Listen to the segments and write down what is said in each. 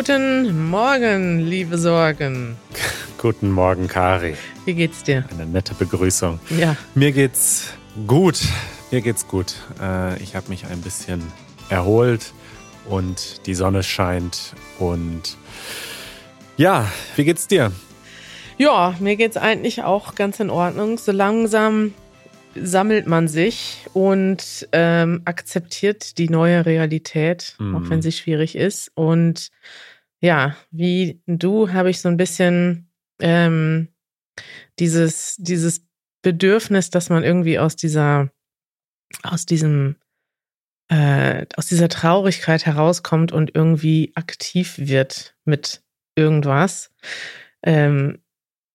Guten Morgen, liebe Sorgen. Guten Morgen, Kari. Wie geht's dir? Eine nette Begrüßung. Ja. Mir geht's gut. Mir geht's gut. Äh, ich habe mich ein bisschen erholt und die Sonne scheint. Und ja, wie geht's dir? Ja, mir geht's eigentlich auch ganz in Ordnung. So langsam sammelt man sich und ähm, akzeptiert die neue Realität, Mhm. auch wenn sie schwierig ist. Und ja, wie du habe ich so ein bisschen ähm, dieses, dieses Bedürfnis, dass man irgendwie aus dieser, aus diesem, äh, aus dieser Traurigkeit herauskommt und irgendwie aktiv wird mit irgendwas. Ähm,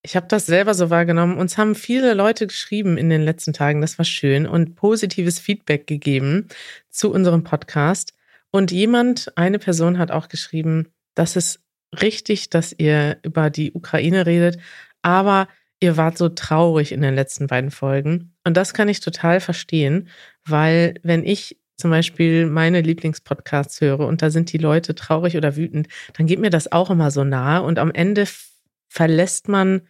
ich habe das selber so wahrgenommen. Uns haben viele Leute geschrieben in den letzten Tagen, das war schön, und positives Feedback gegeben zu unserem Podcast. Und jemand, eine Person hat auch geschrieben, das ist richtig, dass ihr über die Ukraine redet, aber ihr wart so traurig in den letzten beiden Folgen. Und das kann ich total verstehen, weil wenn ich zum Beispiel meine Lieblingspodcasts höre und da sind die Leute traurig oder wütend, dann geht mir das auch immer so nahe und am Ende verlässt man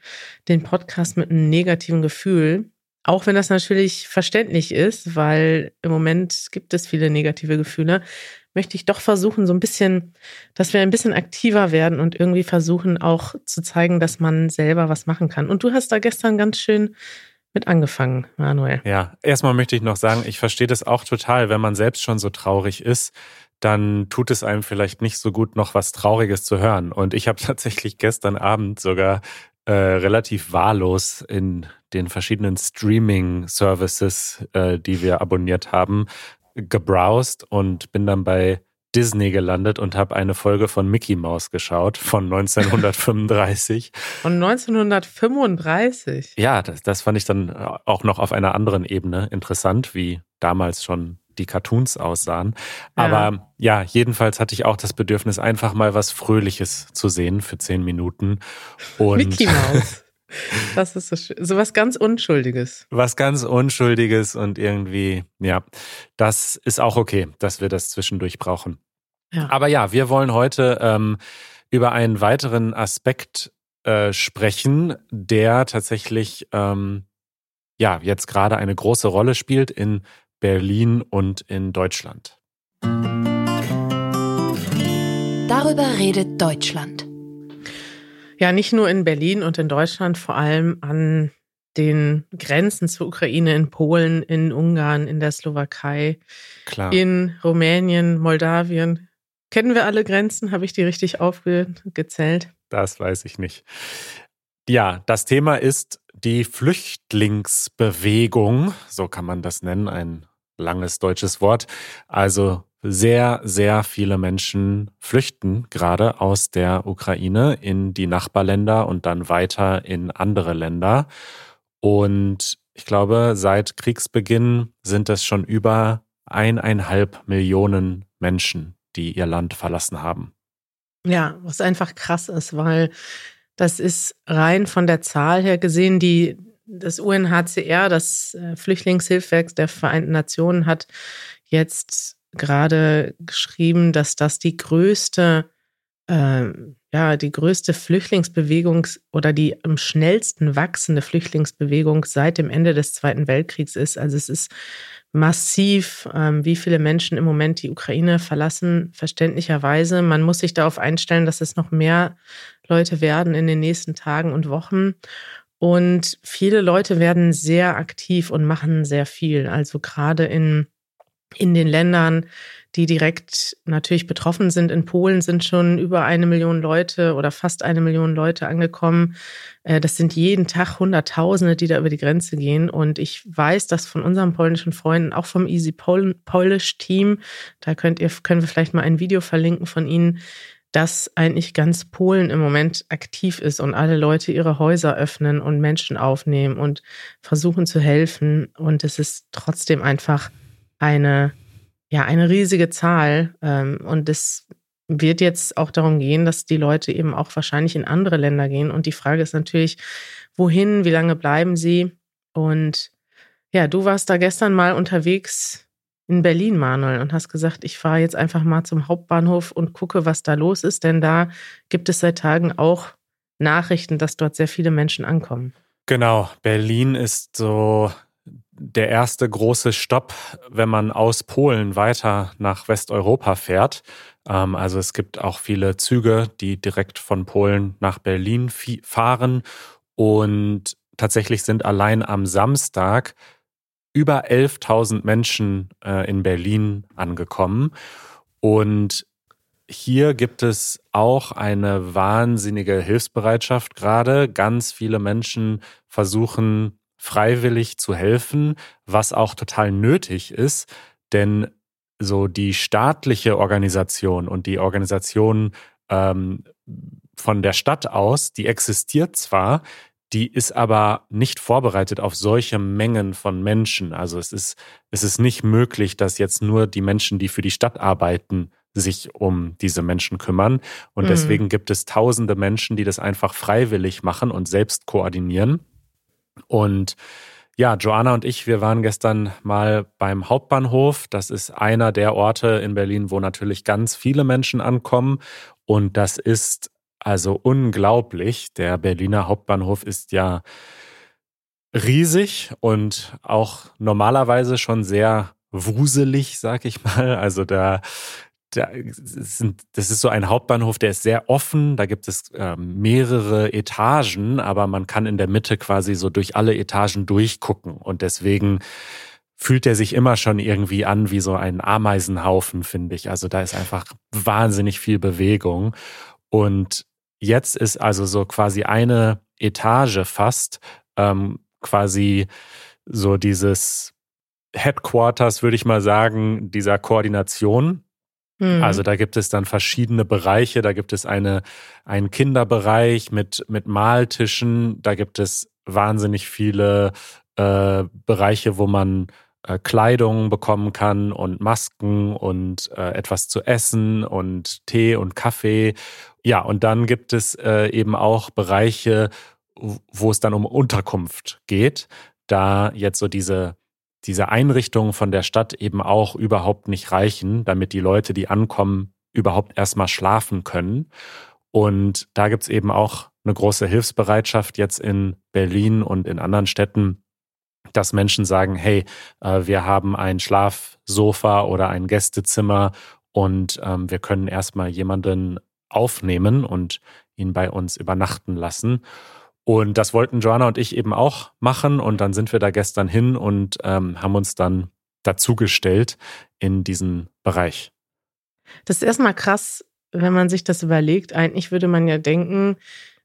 den Podcast mit einem negativen Gefühl. Auch wenn das natürlich verständlich ist, weil im Moment gibt es viele negative Gefühle, möchte ich doch versuchen, so ein bisschen, dass wir ein bisschen aktiver werden und irgendwie versuchen auch zu zeigen, dass man selber was machen kann. Und du hast da gestern ganz schön mit angefangen, Manuel. Ja, erstmal möchte ich noch sagen, ich verstehe das auch total, wenn man selbst schon so traurig ist, dann tut es einem vielleicht nicht so gut, noch was Trauriges zu hören. Und ich habe tatsächlich gestern Abend sogar äh, relativ wahllos in den verschiedenen Streaming-Services, äh, die wir abonniert haben, gebrowst und bin dann bei Disney gelandet und habe eine Folge von Mickey Mouse geschaut von 1935. Von 1935. Ja, das, das fand ich dann auch noch auf einer anderen Ebene interessant, wie damals schon die Cartoons aussahen. Aber ja. ja, jedenfalls hatte ich auch das Bedürfnis, einfach mal was Fröhliches zu sehen für zehn Minuten. Und Mickey Mouse. Das ist so, schön. so was ganz Unschuldiges. Was ganz Unschuldiges und irgendwie, ja, das ist auch okay, dass wir das zwischendurch brauchen. Ja. Aber ja, wir wollen heute ähm, über einen weiteren Aspekt äh, sprechen, der tatsächlich ähm, ja jetzt gerade eine große Rolle spielt in Berlin und in Deutschland. Darüber redet Deutschland. Ja, nicht nur in Berlin und in Deutschland, vor allem an den Grenzen zur Ukraine in Polen, in Ungarn, in der Slowakei, Klar. in Rumänien, Moldawien. Kennen wir alle Grenzen? Habe ich die richtig aufgezählt? Das weiß ich nicht. Ja, das Thema ist die Flüchtlingsbewegung, so kann man das nennen, ein langes deutsches Wort. Also sehr, sehr viele Menschen flüchten gerade aus der Ukraine in die Nachbarländer und dann weiter in andere Länder. Und ich glaube, seit Kriegsbeginn sind es schon über eineinhalb Millionen Menschen, die ihr Land verlassen haben. Ja, was einfach krass ist, weil das ist rein von der Zahl her gesehen, die das UNHCR, das äh, Flüchtlingshilfswerk der Vereinten Nationen, hat jetzt gerade geschrieben, dass das die größte, äh, ja, die größte Flüchtlingsbewegung oder die am schnellsten wachsende Flüchtlingsbewegung seit dem Ende des Zweiten Weltkriegs ist. Also es ist massiv, ähm, wie viele Menschen im Moment die Ukraine verlassen, verständlicherweise. Man muss sich darauf einstellen, dass es noch mehr Leute werden in den nächsten Tagen und Wochen. Und viele Leute werden sehr aktiv und machen sehr viel. Also gerade in, in den Ländern, die direkt natürlich betroffen sind. In Polen sind schon über eine Million Leute oder fast eine Million Leute angekommen. Äh, Das sind jeden Tag Hunderttausende, die da über die Grenze gehen. Und ich weiß, dass von unseren polnischen Freunden, auch vom Easy Pol Polish Team, da könnt ihr, können wir vielleicht mal ein Video verlinken von ihnen, dass eigentlich ganz Polen im Moment aktiv ist und alle Leute ihre Häuser öffnen und Menschen aufnehmen und versuchen zu helfen. Und es ist trotzdem einfach eine, ja, eine riesige Zahl. Ähm, Und es wird jetzt auch darum gehen, dass die Leute eben auch wahrscheinlich in andere Länder gehen. Und die Frage ist natürlich, wohin, wie lange bleiben sie? Und ja, du warst da gestern mal unterwegs in Berlin, Manuel, und hast gesagt, ich fahre jetzt einfach mal zum Hauptbahnhof und gucke, was da los ist, denn da gibt es seit Tagen auch Nachrichten, dass dort sehr viele Menschen ankommen. Genau, Berlin ist so der erste große Stopp, wenn man aus Polen weiter nach Westeuropa fährt. Ähm, also es gibt auch viele Züge, die direkt von Polen nach Berlin fahren. Und tatsächlich sind allein am Samstag über 11.000 Menschen äh, in Berlin angekommen. Und hier gibt es auch eine wahnsinnige Hilfsbereitschaft gerade. Ganz viele Menschen versuchen freiwillig zu helfen, was auch total nötig ist, denn so die staatliche Organisation und die Organisation ähm, von der Stadt aus, die existiert zwar, die ist aber nicht vorbereitet auf solche Mengen von Menschen. Also es ist, es ist nicht möglich, dass jetzt nur die Menschen, die für die Stadt arbeiten, sich um diese Menschen kümmern. Und mhm. deswegen gibt es tausende Menschen, die das einfach freiwillig machen und selbst koordinieren. Und ja, Joanna und ich, wir waren gestern mal beim Hauptbahnhof. Das ist einer der Orte in Berlin, wo natürlich ganz viele Menschen ankommen. Und das ist also unglaublich. Der Berliner Hauptbahnhof ist ja riesig und auch normalerweise schon sehr wuselig, sag ich mal. Also da das ist so ein Hauptbahnhof, der ist sehr offen. Da gibt es äh, mehrere Etagen, aber man kann in der Mitte quasi so durch alle Etagen durchgucken. Und deswegen fühlt er sich immer schon irgendwie an wie so ein Ameisenhaufen, finde ich. Also da ist einfach wahnsinnig viel Bewegung. Und jetzt ist also so quasi eine Etage fast ähm, quasi so dieses Headquarters, würde ich mal sagen, dieser Koordination. Also da gibt es dann verschiedene Bereiche. Da gibt es eine, einen Kinderbereich mit, mit Maltischen. Da gibt es wahnsinnig viele äh, Bereiche, wo man äh, Kleidung bekommen kann und Masken und äh, etwas zu essen und Tee und Kaffee. Ja, und dann gibt es äh, eben auch Bereiche, wo es dann um Unterkunft geht, da jetzt so diese diese Einrichtungen von der Stadt eben auch überhaupt nicht reichen, damit die Leute, die ankommen, überhaupt erstmal schlafen können. Und da gibt's eben auch eine große Hilfsbereitschaft jetzt in Berlin und in anderen Städten, dass Menschen sagen, hey, äh, wir haben ein Schlafsofa oder ein Gästezimmer und ähm, wir können erstmal jemanden aufnehmen und ihn bei uns übernachten lassen. Und das wollten Joanna und ich eben auch machen. Und dann sind wir da gestern hin und ähm, haben uns dann dazugestellt in diesen Bereich. Das ist erstmal krass, wenn man sich das überlegt. Eigentlich würde man ja denken,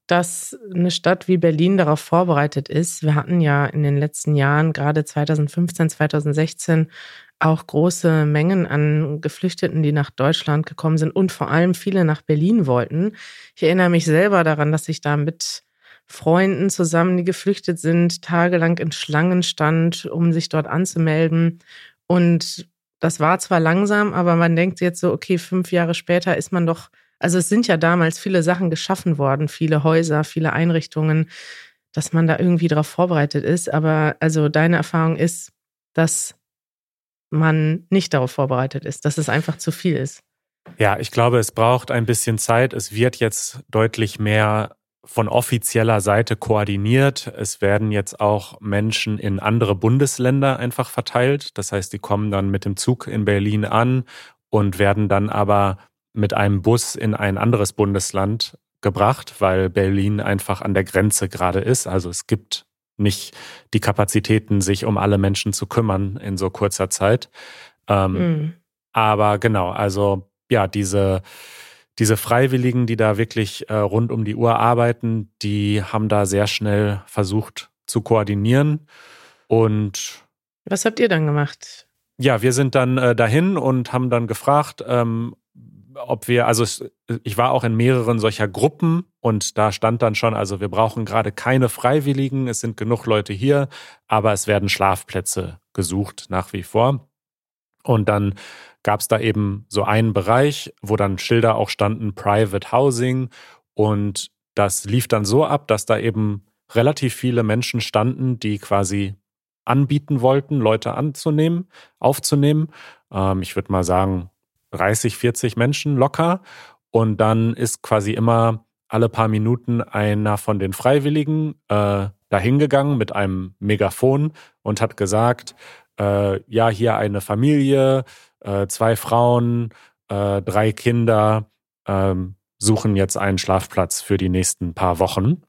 dass eine Stadt wie Berlin darauf vorbereitet ist. Wir hatten ja in den letzten Jahren, gerade 2015, 2016, auch große Mengen an Geflüchteten, die nach Deutschland gekommen sind und vor allem viele nach Berlin wollten. Ich erinnere mich selber daran, dass ich da mit Freunden zusammen, die geflüchtet sind, tagelang in Schlangen stand, um sich dort anzumelden. Und das war zwar langsam, aber man denkt jetzt so, okay, fünf Jahre später ist man doch, also es sind ja damals viele Sachen geschaffen worden, viele Häuser, viele Einrichtungen, dass man da irgendwie darauf vorbereitet ist. Aber also deine Erfahrung ist, dass man nicht darauf vorbereitet ist, dass es einfach zu viel ist. Ja, ich glaube, es braucht ein bisschen Zeit. Es wird jetzt deutlich mehr von offizieller Seite koordiniert. Es werden jetzt auch Menschen in andere Bundesländer einfach verteilt. Das heißt, die kommen dann mit dem Zug in Berlin an und werden dann aber mit einem Bus in ein anderes Bundesland gebracht, weil Berlin einfach an der Grenze gerade ist. Also es gibt nicht die Kapazitäten, sich um alle Menschen zu kümmern in so kurzer Zeit. Ähm, mhm. Aber genau, also ja, diese diese Freiwilligen, die da wirklich äh, rund um die Uhr arbeiten, die haben da sehr schnell versucht zu koordinieren. Und was habt ihr dann gemacht? Ja, wir sind dann äh, dahin und haben dann gefragt, ähm, ob wir, also ich war auch in mehreren solcher Gruppen und da stand dann schon, also wir brauchen gerade keine Freiwilligen, es sind genug Leute hier, aber es werden Schlafplätze gesucht nach wie vor. Und dann gab es da eben so einen Bereich, wo dann Schilder auch standen, Private Housing. Und das lief dann so ab, dass da eben relativ viele Menschen standen, die quasi anbieten wollten, Leute anzunehmen, aufzunehmen. Ähm, ich würde mal sagen, 30, 40 Menschen locker. Und dann ist quasi immer alle paar Minuten einer von den Freiwilligen äh, dahingegangen mit einem Megafon und hat gesagt, äh, ja, hier eine Familie, äh, zwei Frauen, äh, drei Kinder ähm, suchen jetzt einen Schlafplatz für die nächsten paar Wochen.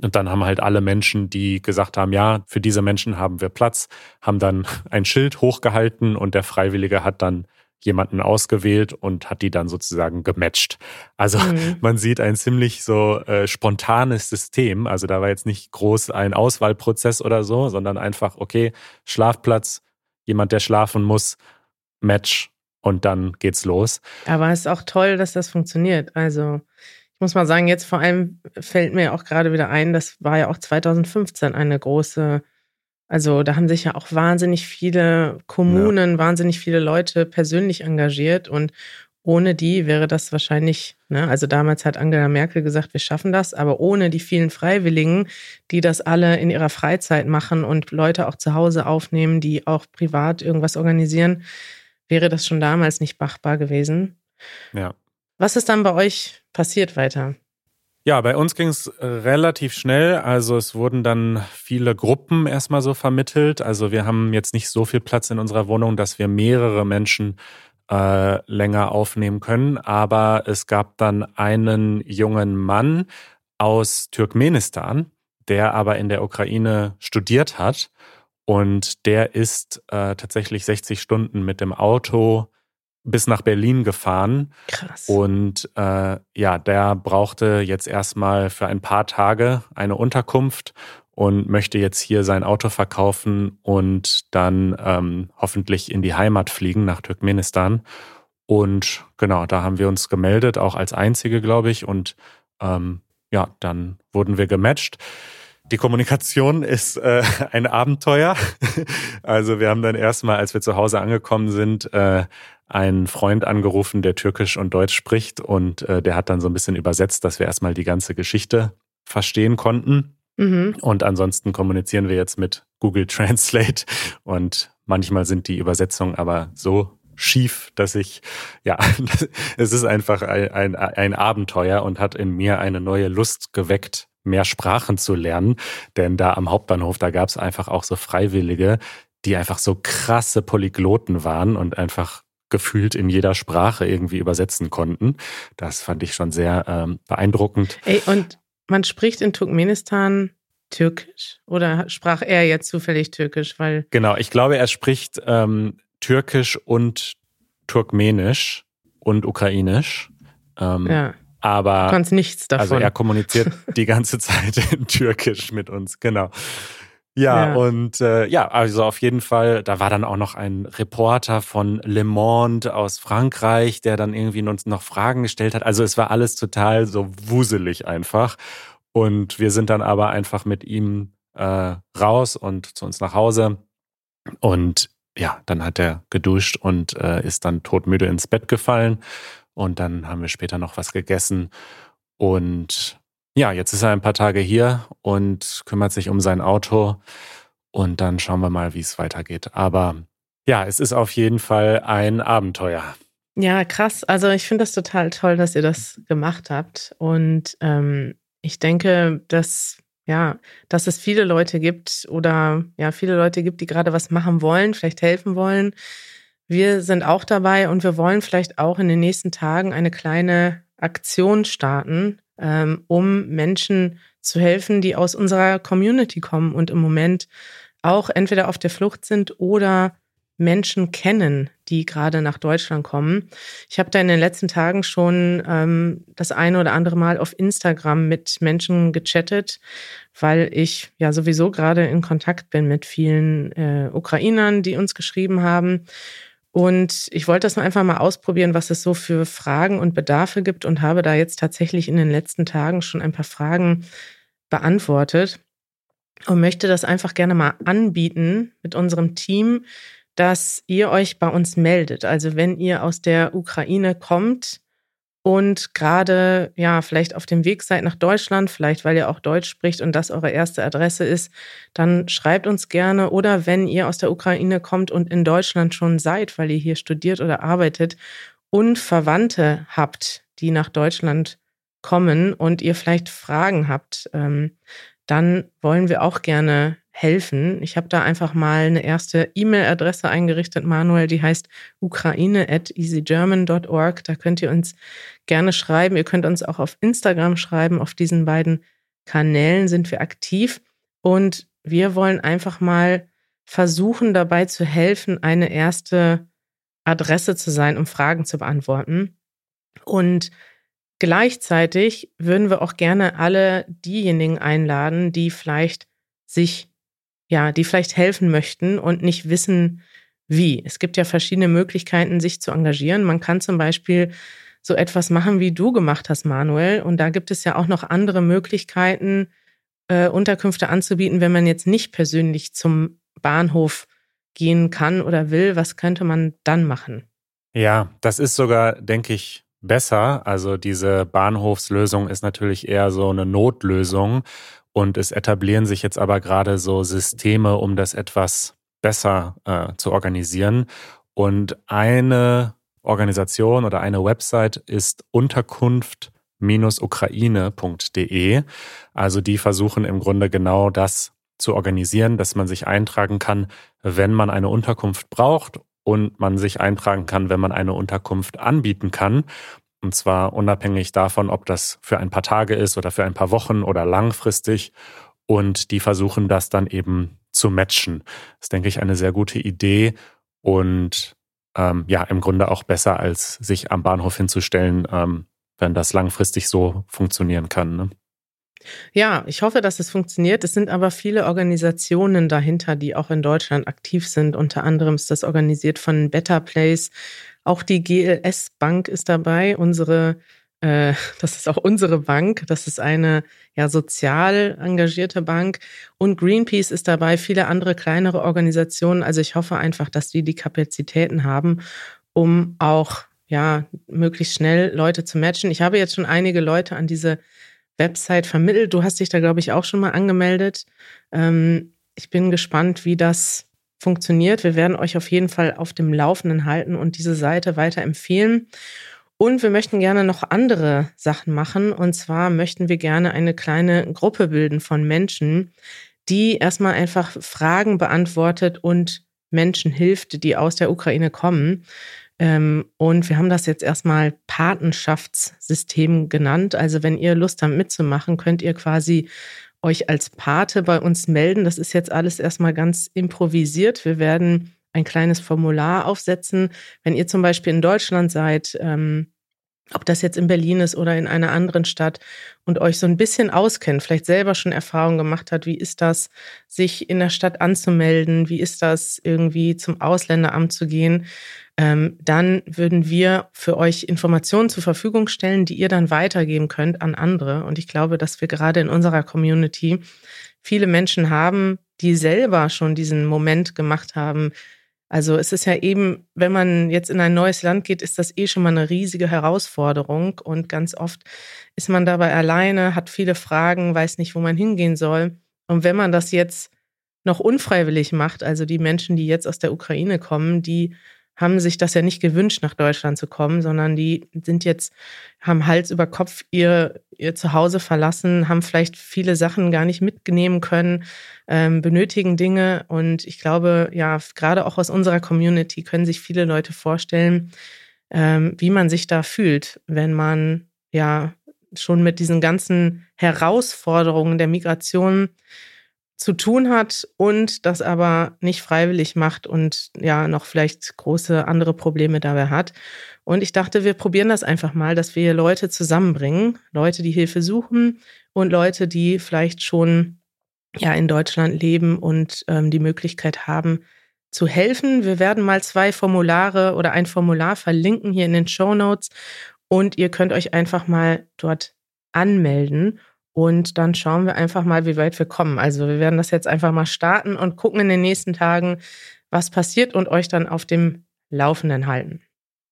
Und dann haben halt alle Menschen, die gesagt haben, ja, für diese Menschen haben wir Platz, haben dann ein Schild hochgehalten und der Freiwillige hat dann jemanden ausgewählt und hat die dann sozusagen gematcht. Also mhm. man sieht ein ziemlich so äh, spontanes System. Also da war jetzt nicht groß ein Auswahlprozess oder so, sondern einfach, okay, Schlafplatz, jemand, der schlafen muss, Match und dann geht's los. Aber es ist auch toll, dass das funktioniert. Also ich muss mal sagen, jetzt vor allem fällt mir auch gerade wieder ein, das war ja auch 2015 eine große also da haben sich ja auch wahnsinnig viele Kommunen, ja. wahnsinnig viele Leute persönlich engagiert und ohne die wäre das wahrscheinlich, ne, also damals hat Angela Merkel gesagt, wir schaffen das, aber ohne die vielen Freiwilligen, die das alle in ihrer Freizeit machen und Leute auch zu Hause aufnehmen, die auch privat irgendwas organisieren, wäre das schon damals nicht machbar gewesen. Ja. Was ist dann bei euch passiert weiter? Ja, bei uns ging es äh, relativ schnell. Also es wurden dann viele Gruppen erstmal so vermittelt. Also wir haben jetzt nicht so viel Platz in unserer Wohnung, dass wir mehrere Menschen äh, länger aufnehmen können. Aber es gab dann einen jungen Mann aus Turkmenistan, der aber in der Ukraine studiert hat. Und der ist äh, tatsächlich 60 Stunden mit dem Auto bis nach Berlin gefahren. Krass. Und äh, ja, der brauchte jetzt erstmal für ein paar Tage eine Unterkunft und möchte jetzt hier sein Auto verkaufen und dann ähm, hoffentlich in die Heimat fliegen nach Turkmenistan. Und genau, da haben wir uns gemeldet, auch als einzige, glaube ich. Und ähm, ja, dann wurden wir gematcht. Die Kommunikation ist äh, ein Abenteuer. Also wir haben dann erstmal, als wir zu Hause angekommen sind, äh, einen Freund angerufen, der Türkisch und Deutsch spricht und äh, der hat dann so ein bisschen übersetzt, dass wir erstmal die ganze Geschichte verstehen konnten. Mhm. Und ansonsten kommunizieren wir jetzt mit Google Translate und manchmal sind die Übersetzungen aber so schief, dass ich, ja, es ist einfach ein, ein, ein Abenteuer und hat in mir eine neue Lust geweckt, mehr Sprachen zu lernen. Denn da am Hauptbahnhof, da gab es einfach auch so Freiwillige, die einfach so krasse Polygloten waren und einfach gefühlt in jeder Sprache irgendwie übersetzen konnten. Das fand ich schon sehr ähm, beeindruckend. Ey, und man spricht in Turkmenistan Türkisch oder sprach er jetzt zufällig Türkisch? Weil genau, ich glaube, er spricht ähm, Türkisch und Turkmenisch und Ukrainisch. Ähm, ja. Aber du kannst nichts davon. Also er kommuniziert die ganze Zeit in Türkisch mit uns, genau. Ja, ja, und äh, ja, also auf jeden Fall, da war dann auch noch ein Reporter von Le Monde aus Frankreich, der dann irgendwie uns noch Fragen gestellt hat. Also es war alles total so wuselig einfach. Und wir sind dann aber einfach mit ihm äh, raus und zu uns nach Hause. Und ja, dann hat er geduscht und äh, ist dann todmüde ins Bett gefallen. Und dann haben wir später noch was gegessen. Und ja, jetzt ist er ein paar Tage hier und kümmert sich um sein Auto. Und dann schauen wir mal, wie es weitergeht. Aber ja, es ist auf jeden Fall ein Abenteuer. Ja, krass. Also ich finde das total toll, dass ihr das gemacht habt. Und ähm, ich denke, dass ja, dass es viele Leute gibt oder ja, viele Leute gibt, die gerade was machen wollen, vielleicht helfen wollen. Wir sind auch dabei und wir wollen vielleicht auch in den nächsten Tagen eine kleine Aktion starten, ähm, um Menschen zu helfen, die aus unserer Community kommen und im Moment auch entweder auf der Flucht sind oder Menschen kennen, die gerade nach Deutschland kommen. Ich habe da in den letzten Tagen schon ähm, das eine oder andere Mal auf Instagram mit Menschen gechattet, weil ich ja sowieso gerade in Kontakt bin mit vielen äh, Ukrainern, die uns geschrieben haben. Und ich wollte das nur einfach mal ausprobieren, was es so für Fragen und Bedarfe gibt und habe da jetzt tatsächlich in den letzten Tagen schon ein paar Fragen beantwortet und möchte das einfach gerne mal anbieten mit unserem Team, dass ihr euch bei uns meldet. Also wenn ihr aus der Ukraine kommt und gerade ja vielleicht auf dem Weg seid nach Deutschland, vielleicht weil ihr auch Deutsch spricht und das eure erste Adresse ist, dann schreibt uns gerne. Oder wenn ihr aus der Ukraine kommt und in Deutschland schon seid, weil ihr hier studiert oder arbeitet und Verwandte habt, die nach Deutschland kommen und ihr vielleicht Fragen habt, ähm, dann wollen wir auch gerne helfen. Ich habe da einfach mal eine erste E-Mail-Adresse eingerichtet, Manuel, die heißt ukraine at easygerman.org. Da könnt ihr uns gerne schreiben. Ihr könnt uns auch auf Instagram schreiben. Auf diesen beiden Kanälen sind wir aktiv. Und wir wollen einfach mal versuchen, dabei zu helfen, eine erste Adresse zu sein, um Fragen zu beantworten. Und gleichzeitig würden wir auch gerne alle diejenigen einladen, die vielleicht sich ja, die vielleicht helfen möchten und nicht wissen, wie. Es gibt ja verschiedene Möglichkeiten, sich zu engagieren. Man kann zum Beispiel so etwas machen, wie du gemacht hast, Manuel. Und da gibt es ja auch noch andere Möglichkeiten, äh, Unterkünfte anzubieten, wenn man jetzt nicht persönlich zum Bahnhof gehen kann oder will. Was könnte man dann machen? Ja, das ist sogar, denke ich, besser. Also diese Bahnhofslösung ist natürlich eher so eine Notlösung. Und es etablieren sich jetzt aber gerade so Systeme, um das etwas besser äh, zu organisieren. Und eine Organisation oder eine Website ist Unterkunft-ukraine.de. Also die versuchen im Grunde genau das zu organisieren, dass man sich eintragen kann, wenn man eine Unterkunft braucht und man sich eintragen kann, wenn man eine Unterkunft anbieten kann. Und zwar unabhängig davon, ob das für ein paar Tage ist oder für ein paar Wochen oder langfristig. Und die versuchen das dann eben zu matchen. Das ist, denke ich, eine sehr gute Idee und ähm, ja, im Grunde auch besser, als sich am Bahnhof hinzustellen, ähm, wenn das langfristig so funktionieren kann. Ne? Ja, ich hoffe, dass es funktioniert. Es sind aber viele Organisationen dahinter, die auch in Deutschland aktiv sind. Unter anderem ist das organisiert von Better Place, auch die GLS Bank ist dabei, unsere, äh, das ist auch unsere Bank. Das ist eine ja sozial engagierte Bank. Und Greenpeace ist dabei, viele andere kleinere Organisationen. Also ich hoffe einfach, dass die die Kapazitäten haben, um auch ja möglichst schnell Leute zu matchen. Ich habe jetzt schon einige Leute an diese Website vermittelt. Du hast dich da, glaube ich, auch schon mal angemeldet. Ähm, ich bin gespannt, wie das funktioniert. Wir werden euch auf jeden Fall auf dem Laufenden halten und diese Seite weiter empfehlen. Und wir möchten gerne noch andere Sachen machen. Und zwar möchten wir gerne eine kleine Gruppe bilden von Menschen, die erstmal einfach Fragen beantwortet und Menschen hilft, die aus der Ukraine kommen. Ähm, und wir haben das jetzt erstmal Patenschaftssystem genannt. Also wenn ihr Lust habt mitzumachen, könnt ihr quasi euch als Pate bei uns melden. Das ist jetzt alles erstmal ganz improvisiert. Wir werden ein kleines Formular aufsetzen. Wenn ihr zum Beispiel in Deutschland seid, ähm, ob das jetzt in Berlin ist oder in einer anderen Stadt und euch so ein bisschen auskennt, vielleicht selber schon Erfahrung gemacht hat, wie ist das, sich in der Stadt anzumelden, wie ist das, irgendwie zum Ausländeramt zu gehen, ähm, dann würden wir für euch Informationen zur Verfügung stellen, die ihr dann weitergeben könnt an andere. Und ich glaube, dass wir gerade in unserer Community viele Menschen haben, die selber schon diesen Moment gemacht haben. Also es ist ja eben, wenn man jetzt in ein neues Land geht, ist das eh schon mal eine riesige Herausforderung. Und ganz oft ist man dabei alleine, hat viele Fragen, weiß nicht, wo man hingehen soll. Und wenn man das jetzt noch unfreiwillig macht, also die Menschen, die jetzt aus der Ukraine kommen, die haben sich das ja nicht gewünscht, nach Deutschland zu kommen, sondern die sind jetzt, haben Hals über Kopf ihr, ihr Zuhause verlassen, haben vielleicht viele Sachen gar nicht mitnehmen können, ähm, benötigen Dinge. Und ich glaube, ja, gerade auch aus unserer Community können sich viele Leute vorstellen, ähm, wie man sich da fühlt, wenn man ja schon mit diesen ganzen Herausforderungen der Migration zu tun hat und das aber nicht freiwillig macht und ja noch vielleicht große andere Probleme dabei hat. Und ich dachte, wir probieren das einfach mal, dass wir Leute zusammenbringen, Leute, die Hilfe suchen und Leute, die vielleicht schon ja in Deutschland leben und ähm, die Möglichkeit haben zu helfen. Wir werden mal zwei Formulare oder ein Formular verlinken hier in den Show Notes und ihr könnt euch einfach mal dort anmelden und dann schauen wir einfach mal, wie weit wir kommen. Also wir werden das jetzt einfach mal starten und gucken in den nächsten Tagen, was passiert und euch dann auf dem Laufenden halten.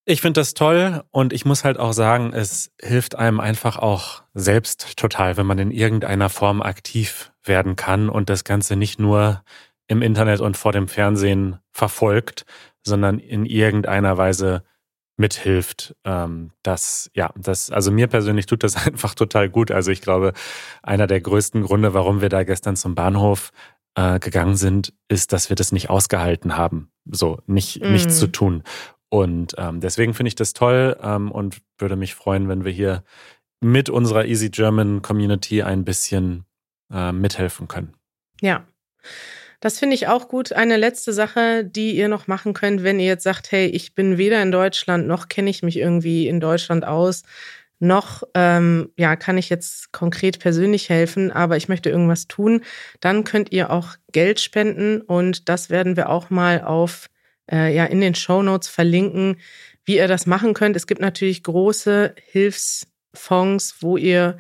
Ich finde das toll und ich muss halt auch sagen, es hilft einem einfach auch selbst total, wenn man in irgendeiner Form aktiv werden kann und das Ganze nicht nur im Internet und vor dem Fernsehen verfolgt, sondern in irgendeiner Weise mithilft. Ähm, das, ja, das, also mir persönlich tut das einfach total gut. Also ich glaube, einer der größten Gründe, warum wir da gestern zum Bahnhof äh, gegangen sind, ist, dass wir das nicht ausgehalten haben, so nicht mm. nichts zu tun. Und ähm, deswegen finde ich das toll ähm, und würde mich freuen, wenn wir hier mit unserer Easy German Community ein bisschen äh, mithelfen können. Ja. Das finde ich auch gut. Eine letzte Sache, die ihr noch machen könnt, wenn ihr jetzt sagt, hey, ich bin weder in Deutschland, noch kenne ich mich irgendwie in Deutschland aus, noch ähm, ja, kann ich jetzt konkret persönlich helfen, aber ich möchte irgendwas tun, dann könnt ihr auch Geld spenden und das werden wir auch mal auf äh, ja in den Show Notes verlinken, wie ihr das machen könnt. Es gibt natürlich große Hilfsfonds, wo ihr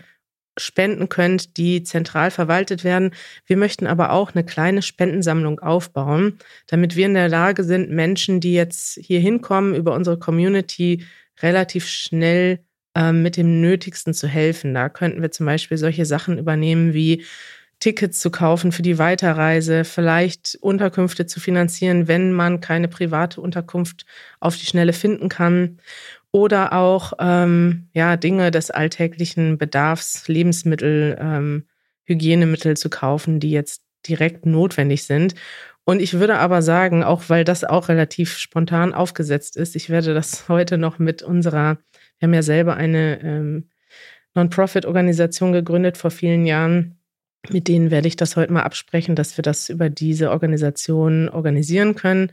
spenden könnt, die zentral verwaltet werden. Wir möchten aber auch eine kleine Spendensammlung aufbauen, damit wir in der Lage sind, Menschen, die jetzt hier hinkommen, über unsere Community relativ schnell äh, mit dem Nötigsten zu helfen. Da könnten wir zum Beispiel solche Sachen übernehmen wie Tickets zu kaufen für die Weiterreise, vielleicht Unterkünfte zu finanzieren, wenn man keine private Unterkunft auf die Schnelle finden kann. Oder auch ähm, ja, Dinge des alltäglichen Bedarfs, Lebensmittel, ähm, Hygienemittel zu kaufen, die jetzt direkt notwendig sind. Und ich würde aber sagen, auch weil das auch relativ spontan aufgesetzt ist, ich werde das heute noch mit unserer, wir haben ja selber eine ähm, Non-Profit-Organisation gegründet vor vielen Jahren, mit denen werde ich das heute mal absprechen, dass wir das über diese Organisation organisieren können.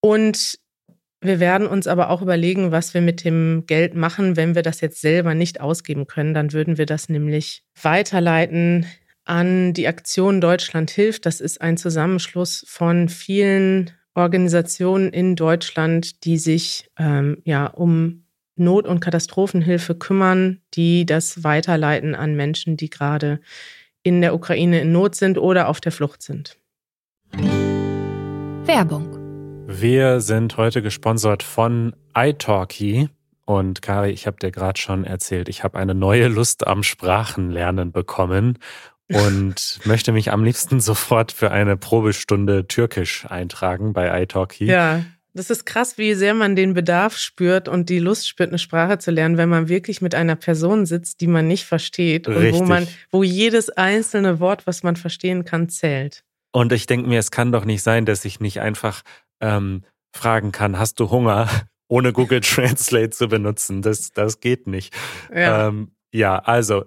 Und wir werden uns aber auch überlegen, was wir mit dem Geld machen, wenn wir das jetzt selber nicht ausgeben können. Dann würden wir das nämlich weiterleiten an die Aktion Deutschland hilft. Das ist ein Zusammenschluss von vielen Organisationen in Deutschland, die sich ähm, ja um Not- und Katastrophenhilfe kümmern, die das weiterleiten an Menschen, die gerade in der Ukraine in Not sind oder auf der Flucht sind. Werbung. Wir sind heute gesponsert von iTalki. Und Kari, ich habe dir gerade schon erzählt, ich habe eine neue Lust am Sprachenlernen bekommen und möchte mich am liebsten sofort für eine Probestunde Türkisch eintragen bei iTalki. Ja, das ist krass, wie sehr man den Bedarf spürt und die Lust spürt, eine Sprache zu lernen, wenn man wirklich mit einer Person sitzt, die man nicht versteht Richtig. und wo man, wo jedes einzelne Wort, was man verstehen kann, zählt. Und ich denke mir, es kann doch nicht sein, dass ich nicht einfach ähm, fragen kann, hast du Hunger, ohne Google Translate zu benutzen. Das, das geht nicht. Ja, ähm, ja also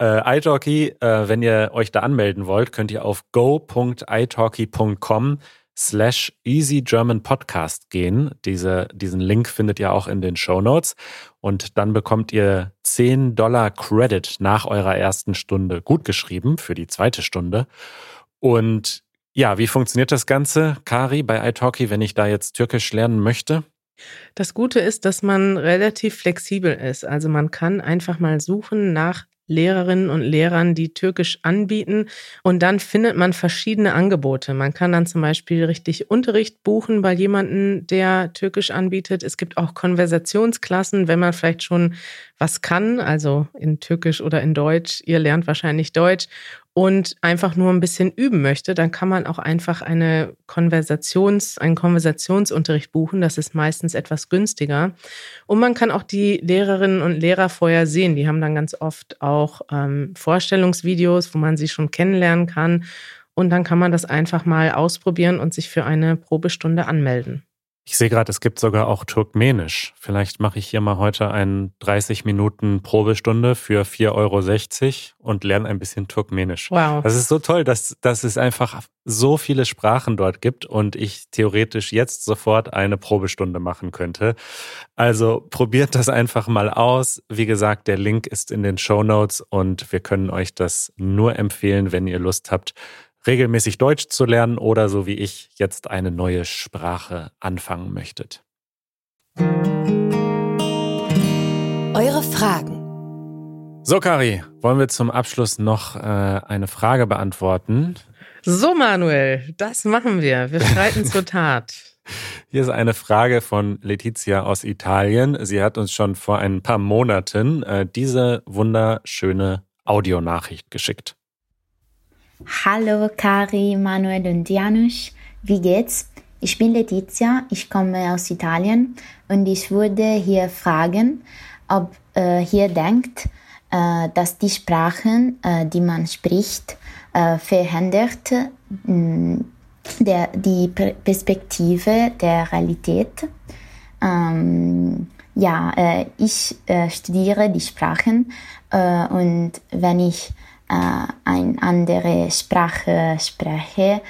äh, italki, äh, wenn ihr euch da anmelden wollt, könnt ihr auf go.italki.com slash Easy German Podcast gehen. Diese, diesen Link findet ihr auch in den Show Notes. Und dann bekommt ihr 10 Dollar Credit nach eurer ersten Stunde gut geschrieben für die zweite Stunde. Und ja, wie funktioniert das Ganze, Kari, bei italki, wenn ich da jetzt Türkisch lernen möchte? Das Gute ist, dass man relativ flexibel ist. Also man kann einfach mal suchen nach Lehrerinnen und Lehrern, die Türkisch anbieten. Und dann findet man verschiedene Angebote. Man kann dann zum Beispiel richtig Unterricht buchen bei jemandem, der Türkisch anbietet. Es gibt auch Konversationsklassen, wenn man vielleicht schon was kann, also in Türkisch oder in Deutsch. Ihr lernt wahrscheinlich Deutsch und einfach nur ein bisschen üben möchte, dann kann man auch einfach eine Konversations, einen Konversationsunterricht buchen. Das ist meistens etwas günstiger. Und man kann auch die Lehrerinnen und Lehrer vorher sehen. Die haben dann ganz oft auch ähm, Vorstellungsvideos, wo man sie schon kennenlernen kann. Und dann kann man das einfach mal ausprobieren und sich für eine Probestunde anmelden. Ich sehe gerade, es gibt sogar auch Turkmenisch. Vielleicht mache ich hier mal heute eine 30 Minuten Probestunde für 4,60 Euro und lerne ein bisschen Turkmenisch. Wow. Das ist so toll, dass, dass es einfach so viele Sprachen dort gibt und ich theoretisch jetzt sofort eine Probestunde machen könnte. Also probiert das einfach mal aus. Wie gesagt, der Link ist in den Show Notes und wir können euch das nur empfehlen, wenn ihr Lust habt, regelmäßig Deutsch zu lernen oder so wie ich jetzt eine neue Sprache anfangen möchtet. Eure Fragen. So, Kari, wollen wir zum Abschluss noch äh, eine Frage beantworten? So, Manuel, das machen wir. Wir schreiten zur Tat. Hier ist eine Frage von Letizia aus Italien. Sie hat uns schon vor ein paar Monaten äh, diese wunderschöne Audionachricht geschickt. Hallo Kari, Manuel und Janusz, wie geht's? Ich bin Letizia, ich komme aus Italien und ich würde hier fragen, ob äh, hier denkt, äh, dass die Sprachen, äh, die man spricht, äh, verhindert mh, der, die Perspektive der Realität. Ähm, ja, äh, ich äh, studiere die Sprachen äh, und wenn ich äh, eine andere Sprache spreche,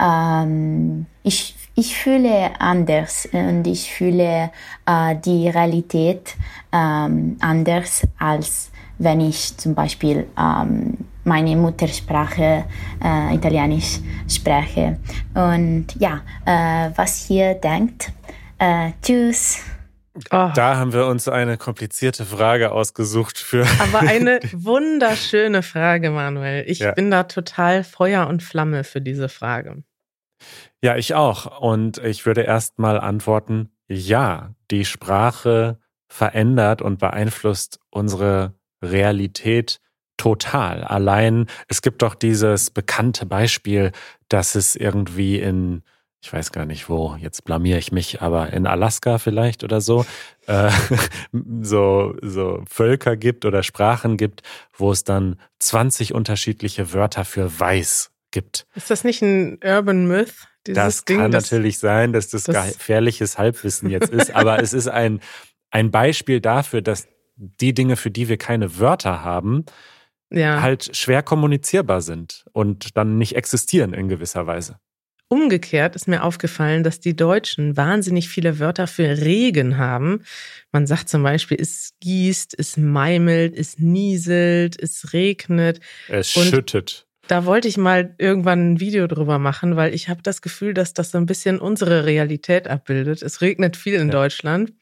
ähm, ich, ich fühle anders und ich fühle äh, die Realität ähm, anders als wenn ich zum Beispiel ähm, meine Muttersprache äh, Italienisch spreche. Und ja, äh, was hier denkt, äh, tschüss. Oh. Da haben wir uns eine komplizierte Frage ausgesucht für. Aber eine wunderschöne Frage, Manuel. Ich ja. bin da total Feuer und Flamme für diese Frage. Ja, ich auch. Und ich würde erst mal antworten, ja, die Sprache verändert und beeinflusst unsere Realität total. Allein, es gibt doch dieses bekannte Beispiel, dass es irgendwie in, ich weiß gar nicht wo, jetzt blamier ich mich, aber in Alaska vielleicht oder so, äh, so, so Völker gibt oder Sprachen gibt, wo es dann 20 unterschiedliche Wörter für weiß gibt. Ist das nicht ein Urban Myth? das Ding, kann das, natürlich sein, dass das, das gefährliches Halbwissen jetzt ist, aber es ist ein, ein Beispiel dafür, dass die Dinge, für die wir keine Wörter haben, ja. halt schwer kommunizierbar sind und dann nicht existieren in gewisser Weise. Umgekehrt ist mir aufgefallen, dass die Deutschen wahnsinnig viele Wörter für Regen haben. Man sagt zum Beispiel, es gießt, es meimelt, es nieselt, es regnet. Es und schüttet. Da wollte ich mal irgendwann ein Video drüber machen, weil ich habe das Gefühl, dass das so ein bisschen unsere Realität abbildet. Es regnet viel in ja. Deutschland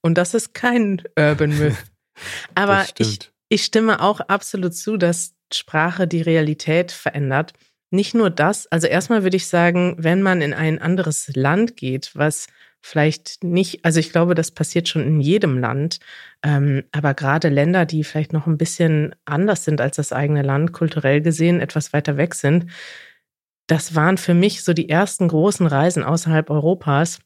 und das ist kein Urban Myth. Aber ich, ich stimme auch absolut zu, dass Sprache die Realität verändert. Nicht nur das, also erstmal würde ich sagen, wenn man in ein anderes Land geht, was vielleicht nicht, also ich glaube, das passiert schon in jedem Land, ähm, aber gerade Länder, die vielleicht noch ein bisschen anders sind als das eigene Land, kulturell gesehen etwas weiter weg sind, das waren für mich so die ersten großen Reisen außerhalb Europas.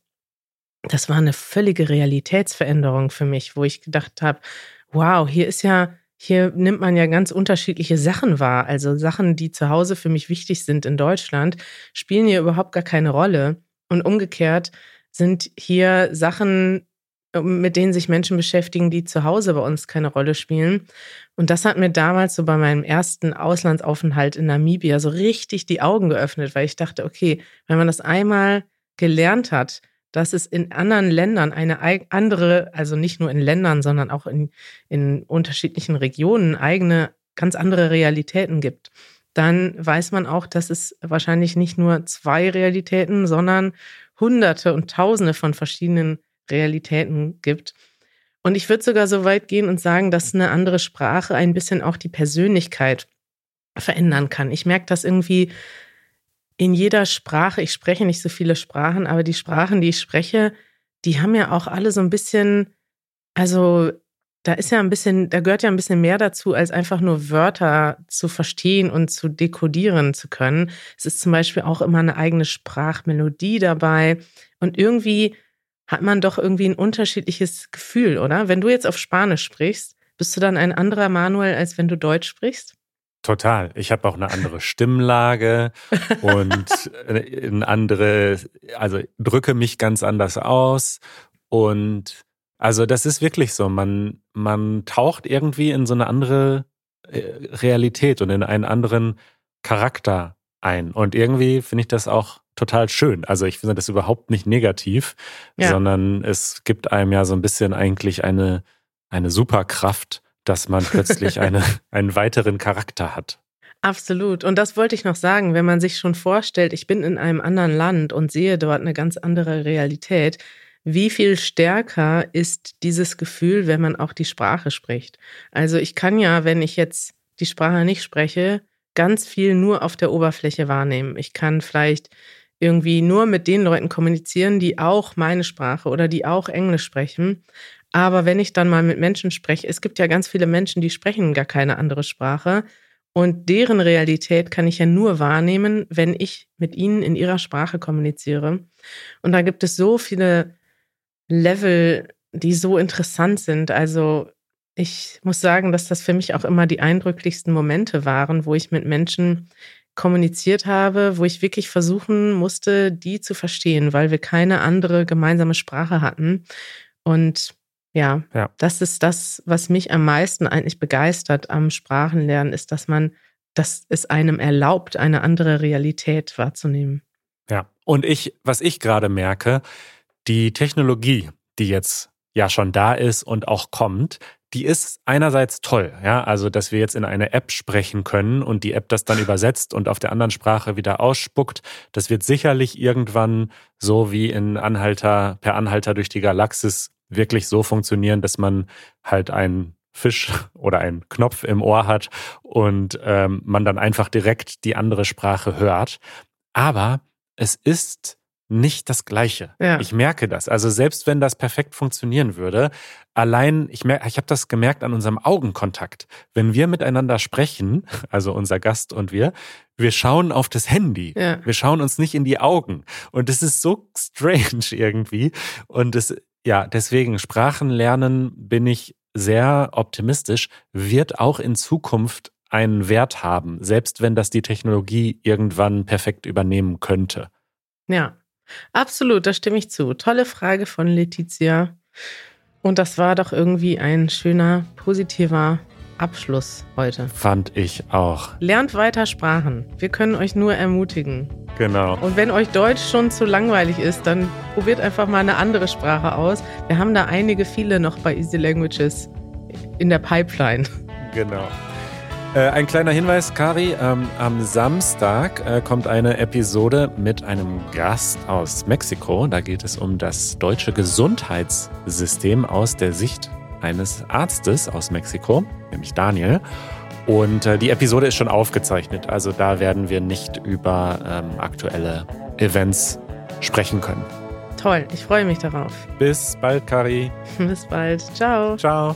Das war eine völlige Realitätsveränderung für mich, wo ich gedacht habe, wow, hier ist ja, hier nimmt man ja ganz unterschiedliche Sachen wahr. Also Sachen, die zu Hause für mich wichtig sind in Deutschland, spielen hier überhaupt gar keine Rolle. Und umgekehrt sind hier Sachen, mit denen sich Menschen beschäftigen, die zu Hause bei uns keine Rolle spielen. Und das hat mir damals so bei meinem ersten Auslandsaufenthalt in Namibia so richtig die Augen geöffnet, weil ich dachte, okay, wenn man das einmal gelernt hat, dass es in anderen Ländern eine andere, also nicht nur in Ländern, sondern auch in, in unterschiedlichen Regionen eigene, ganz andere Realitäten gibt. Dann weiß man auch, dass es wahrscheinlich nicht nur zwei Realitäten, sondern Hunderte und Tausende von verschiedenen Realitäten gibt. Und ich würde sogar so weit gehen und sagen, dass eine andere Sprache ein bisschen auch die Persönlichkeit verändern kann. Ich merke das irgendwie in jeder Sprache, ich spreche nicht so viele Sprachen, aber die Sprachen, die ich spreche, die haben ja auch alle so ein bisschen, also da ist ja ein bisschen, da gehört ja ein bisschen mehr dazu, als einfach nur Wörter zu verstehen und zu dekodieren zu können. Es ist zum Beispiel auch immer eine eigene Sprachmelodie dabei. Und irgendwie hat man doch irgendwie ein unterschiedliches Gefühl, oder? Wenn du jetzt auf Spanisch sprichst, bist du dann ein anderer Manuel, als wenn du Deutsch sprichst? Total. Ich habe auch eine andere Stimmlage und eine andere, also drücke mich ganz anders aus. Und also das ist wirklich so. Man, man taucht irgendwie in so eine andere äh, Realität und in einen anderen Charakter ein. Und irgendwie finde ich das auch total schön. Also ich finde das überhaupt nicht negativ, ja. sondern es gibt einem ja so ein bisschen eigentlich eine, eine Superkraft, dass man plötzlich eine, einen weiteren Charakter hat. Absolut. Und das wollte ich noch sagen, wenn man sich schon vorstellt, ich bin in einem anderen Land und sehe dort eine ganz andere Realität, wie viel stärker ist dieses Gefühl, wenn man auch die Sprache spricht. Also ich kann ja, wenn ich jetzt die Sprache nicht spreche, ganz viel nur auf der Oberfläche wahrnehmen. Ich kann vielleicht irgendwie nur mit den Leuten kommunizieren, die auch meine Sprache oder die auch Englisch sprechen. Aber wenn ich dann mal mit Menschen spreche, es gibt ja ganz viele Menschen, die sprechen gar keine andere Sprache. Und deren Realität kann ich ja nur wahrnehmen, wenn ich mit ihnen in ihrer Sprache kommuniziere. Und da gibt es so viele Level, die so interessant sind. Also ich muss sagen, dass das für mich auch immer die eindrücklichsten Momente waren, wo ich mit Menschen kommuniziert habe, wo ich wirklich versuchen musste, die zu verstehen, weil wir keine andere gemeinsame Sprache hatten. Und ja, ja, das ist das, was mich am meisten eigentlich begeistert am Sprachenlernen, ist, dass man, dass es einem erlaubt, eine andere Realität wahrzunehmen. Ja, und ich, was ich gerade merke, die Technologie, die jetzt ja schon da ist und auch kommt, die ist einerseits toll, ja, also dass wir jetzt in eine App sprechen können und die App das dann übersetzt und auf der anderen Sprache wieder ausspuckt. Das wird sicherlich irgendwann so wie in Anhalter per Anhalter durch die Galaxis wirklich so funktionieren, dass man halt einen Fisch oder einen Knopf im Ohr hat und ähm, man dann einfach direkt die andere Sprache hört. Aber es ist nicht das Gleiche. Ja. Ich merke das. Also selbst wenn das perfekt funktionieren würde, allein, ich merke, ich habe das gemerkt an unserem Augenkontakt. Wenn wir miteinander sprechen, also unser Gast und wir, wir schauen auf das Handy. Ja. Wir schauen uns nicht in die Augen. Und das ist so strange irgendwie. Und es, ja, deswegen Sprachen lernen bin ich sehr optimistisch, wird auch in Zukunft einen Wert haben, selbst wenn das die Technologie irgendwann perfekt übernehmen könnte. Ja, Absolut, da stimme ich zu. Tolle Frage von Letizia. Und das war doch irgendwie ein schöner, positiver Abschluss heute. Fand ich auch. Lernt weiter Sprachen. Wir können euch nur ermutigen. Genau. Und wenn euch Deutsch schon zu langweilig ist, dann probiert einfach mal eine andere Sprache aus. Wir haben da einige, viele noch bei Easy Languages in der Pipeline. Genau. Äh, ein kleiner Hinweis, Kari, ähm, am Samstag äh, kommt eine Episode mit einem Gast aus Mexiko. Da geht es um das deutsche Gesundheitssystem aus der Sicht eines Arztes aus Mexiko, nämlich Daniel. Und äh, die Episode ist schon aufgezeichnet, also da werden wir nicht über ähm, aktuelle Events sprechen können. Toll, ich freue mich darauf. Bis bald, Kari. Bis bald. Ciao. Ciao.